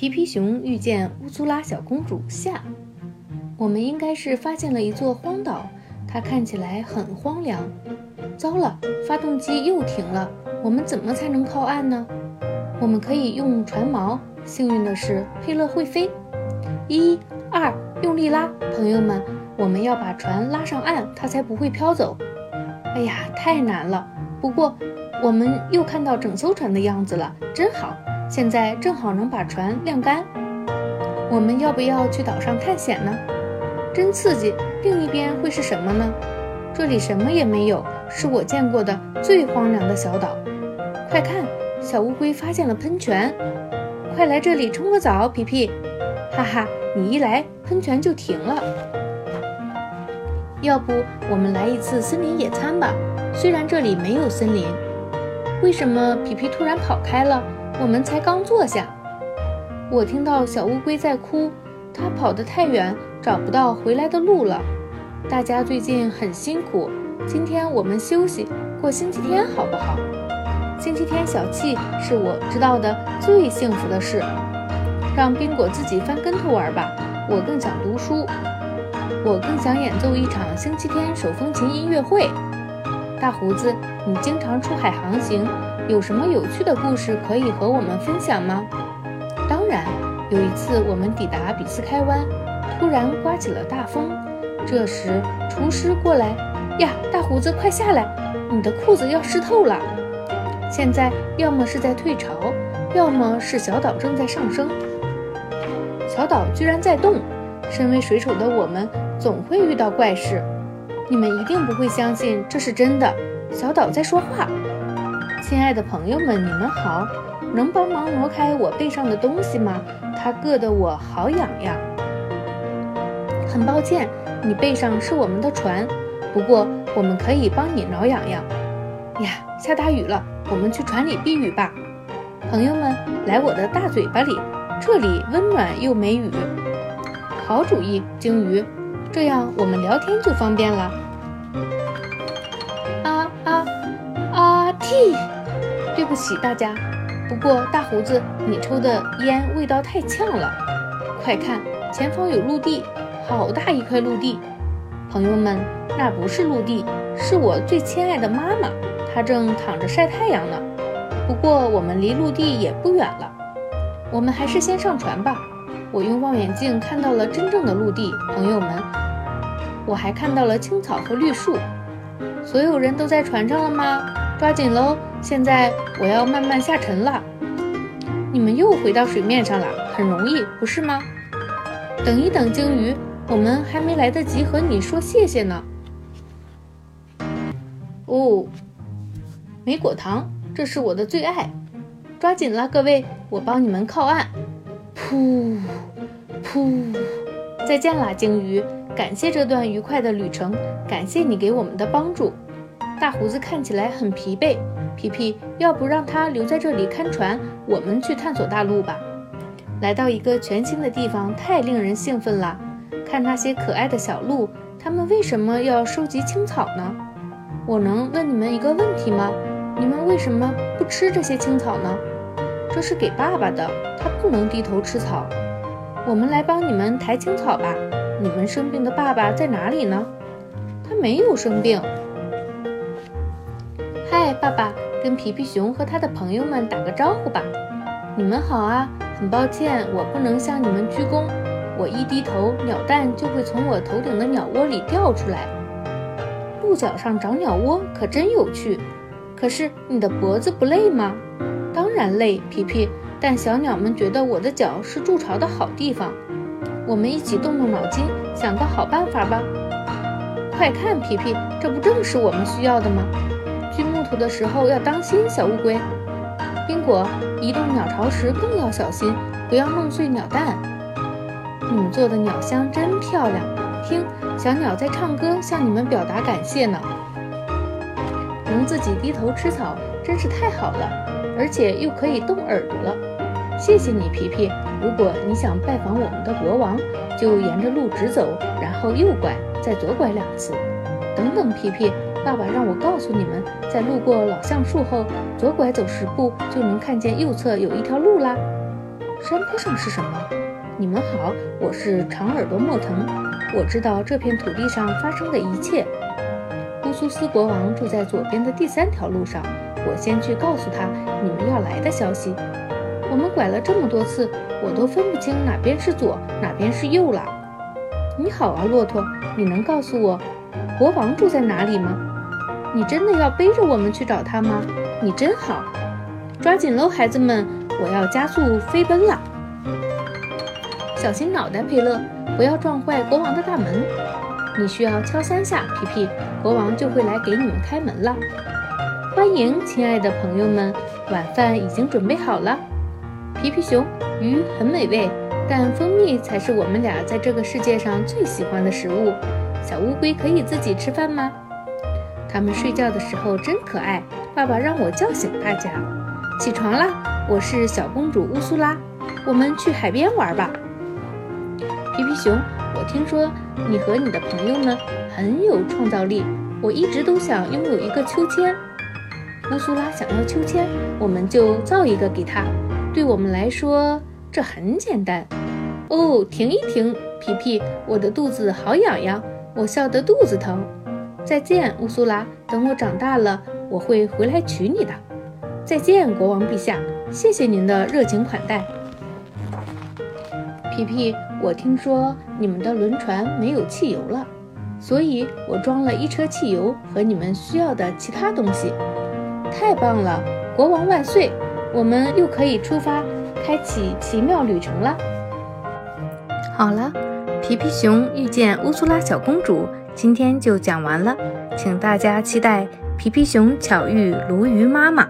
皮皮熊遇见乌苏拉小公主下，我们应该是发现了一座荒岛，它看起来很荒凉。糟了，发动机又停了，我们怎么才能靠岸呢？我们可以用船锚。幸运的是，佩勒会飞。一、二，用力拉，朋友们，我们要把船拉上岸，它才不会飘走。哎呀，太难了。不过，我们又看到整艘船的样子了，真好。现在正好能把船晾干，我们要不要去岛上探险呢？真刺激！另一边会是什么呢？这里什么也没有，是我见过的最荒凉的小岛。快看，小乌龟发现了喷泉，快来这里冲个澡，皮皮！哈哈，你一来喷泉就停了。要不我们来一次森林野餐吧？虽然这里没有森林。为什么皮皮突然跑开了？我们才刚坐下，我听到小乌龟在哭，它跑得太远，找不到回来的路了。大家最近很辛苦，今天我们休息过星期天好不好？星期天小憩是我知道的最幸福的事。让宾果自己翻跟头玩吧，我更想读书，我更想演奏一场星期天手风琴音乐会。大胡子，你经常出海航行。有什么有趣的故事可以和我们分享吗？当然，有一次我们抵达比斯开湾，突然刮起了大风。这时厨师过来呀，大胡子快下来，你的裤子要湿透了。现在要么是在退潮，要么是小岛正在上升。小岛居然在动，身为水手的我们总会遇到怪事。你们一定不会相信这是真的，小岛在说话。亲爱的朋友们，你们好，能帮忙挪开我背上的东西吗？它硌得我好痒痒。很抱歉，你背上是我们的船，不过我们可以帮你挠痒痒。呀，下大雨了，我们去船里避雨吧。朋友们，来我的大嘴巴里，这里温暖又没雨。好主意，鲸鱼，这样我们聊天就方便了。不起大家，不过大胡子，你抽的烟味道太呛了。快看，前方有陆地，好大一块陆地。朋友们，那不是陆地，是我最亲爱的妈妈，她正躺着晒太阳呢。不过我们离陆地也不远了，我们还是先上船吧。我用望远镜看到了真正的陆地，朋友们，我还看到了青草和绿树。所有人都在船上了吗？抓紧喽！现在我要慢慢下沉了，你们又回到水面上了，很容易，不是吗？等一等，鲸鱼，我们还没来得及和你说谢谢呢。哦，莓果糖，这是我的最爱。抓紧了，各位，我帮你们靠岸。噗噗，再见啦，鲸鱼！感谢这段愉快的旅程，感谢你给我们的帮助。大胡子看起来很疲惫，皮皮，要不让他留在这里看船，我们去探索大陆吧。来到一个全新的地方，太令人兴奋了。看那些可爱的小鹿，它们为什么要收集青草呢？我能问你们一个问题吗？你们为什么不吃这些青草呢？这是给爸爸的，他不能低头吃草。我们来帮你们抬青草吧。你们生病的爸爸在哪里呢？他没有生病。嗨，爸爸，跟皮皮熊和他的朋友们打个招呼吧。你们好啊，很抱歉我不能向你们鞠躬。我一低头，鸟蛋就会从我头顶的鸟窝里掉出来。鹿角上长鸟窝可真有趣。可是你的脖子不累吗？当然累，皮皮。但小鸟们觉得我的脚是筑巢的好地方。我们一起动动脑筋，想个好办法吧。快看，皮皮，这不正是我们需要的吗？锯木头的时候要当心，小乌龟。宾果，移动鸟巢时更要小心，不要弄碎鸟蛋。你们做的鸟箱真漂亮，听，小鸟在唱歌，向你们表达感谢呢。能自己低头吃草，真是太好了，而且又可以动耳朵了。谢谢你，皮皮。如果你想拜访我们的国王，就沿着路直走，然后右拐，再左拐两次。等等，皮皮。爸爸让我告诉你们，在路过老橡树后，左拐走十步就能看见右侧有一条路啦。山坡上是什么？你们好，我是长耳朵莫腾，我知道这片土地上发生的一切。乌苏斯国王住在左边的第三条路上，我先去告诉他你们要来的消息。我们拐了这么多次，我都分不清哪边是左，哪边是右了。你好啊，骆驼，你能告诉我国王住在哪里吗？你真的要背着我们去找他吗？你真好，抓紧喽，孩子们，我要加速飞奔了。小心脑袋，佩勒，不要撞坏国王的大门。你需要敲三下，皮皮，国王就会来给你们开门了。欢迎，亲爱的朋友们，晚饭已经准备好了。皮皮熊，鱼很美味，但蜂蜜才是我们俩在这个世界上最喜欢的食物。小乌龟可以自己吃饭吗？他们睡觉的时候真可爱。爸爸让我叫醒大家，起床啦！我是小公主乌苏拉，我们去海边玩吧。皮皮熊，我听说你和你的朋友们很有创造力，我一直都想拥有一个秋千。乌苏拉想要秋千，我们就造一个给他。对我们来说，这很简单。哦，停一停，皮皮，我的肚子好痒痒，我笑得肚子疼。再见，乌苏拉，等我长大了。我会回来娶你的。再见，国王陛下，谢谢您的热情款待。皮皮，我听说你们的轮船没有汽油了，所以我装了一车汽油和你们需要的其他东西。太棒了，国王万岁！我们又可以出发，开启奇妙旅程了。好了，皮皮熊遇见乌苏拉小公主，今天就讲完了，请大家期待。皮皮熊巧遇鲈鱼妈妈。